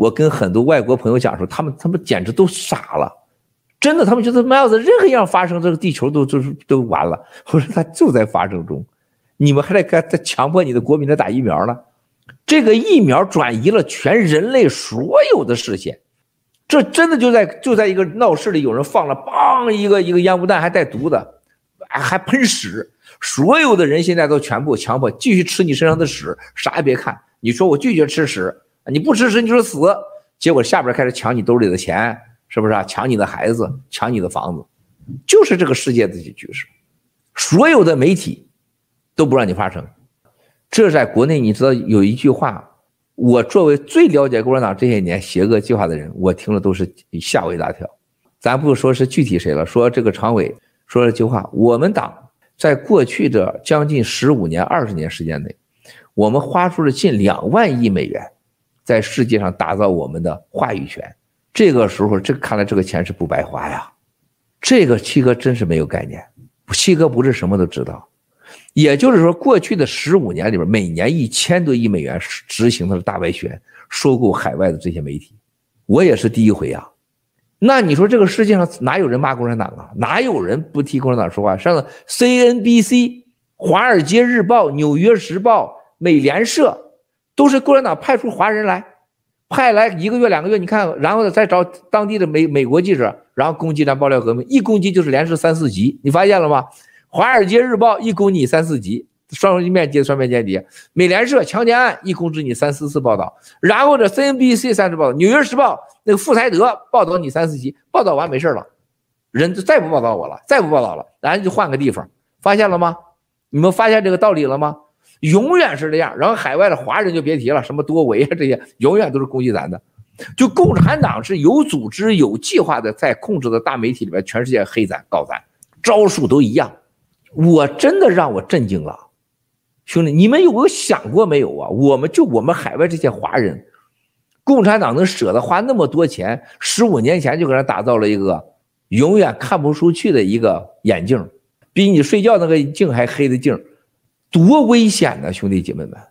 我跟很多外国朋友讲说，他们他们简直都傻了，真的，他们觉得妈要是任何一样发生，这个地球都就是都完了。我说他就在发生中，你们还得该在强迫你的国民来打疫苗呢？这个疫苗转移了全人类所有的视线，这真的就在就在一个闹市里，有人放了梆一个一个烟雾弹，还带毒的，还喷屎，所有的人现在都全部强迫继续吃你身上的屎，啥也别看。你说我拒绝吃屎。你不支持你就死，结果下边开始抢你兜里的钱，是不是啊？抢你的孩子，抢你的房子，就是这个世界的局势。所有的媒体都不让你发声。这在国内，你知道有一句话，我作为最了解共产党这些年邪恶计划的人，我听了都是吓我一大跳。咱不说是具体谁了，说这个常委说了句话：我们党在过去的将近十五年、二十年时间内，我们花出了近两万亿美元。在世界上打造我们的话语权，这个时候，这看来这个钱是不白花呀。这个七哥真是没有概念，七哥不是什么都知道。也就是说，过去的十五年里边，每年一千多亿美元执行的大外宣，收购海外的这些媒体，我也是第一回啊。那你说这个世界上哪有人骂共产党啊？哪有人不替共产党说话？上了 CNBC、华尔街日报、纽约时报、美联社。都是共产党派出华人来，派来一个月两个月，你看，然后再找当地的美美国记者，然后攻击咱爆料革命，一攻击就是连续三四集，你发现了吗？华尔街日报一攻你三四集，双面接双面间谍；美联社强奸案一攻击你三四次报道，然后这 CNBC 三次报道，纽约时报那个富才德报道你三四集，报道完没事了，人就再不报道我了，再不报道了，咱就换个地方，发现了吗？你们发现这个道理了吗？永远是这样，然后海外的华人就别提了，什么多维啊这些，永远都是攻击咱的。就共产党是有组织、有计划的，在控制的大媒体里边，全世界黑咱、告咱，招数都一样。我真的让我震惊了，兄弟，你们有没有想过没有啊？我们就我们海外这些华人，共产党能舍得花那么多钱，十五年前就给人打造了一个永远看不出去的一个眼镜，比你睡觉那个镜还黑的镜。多危险呢，兄弟姐妹们！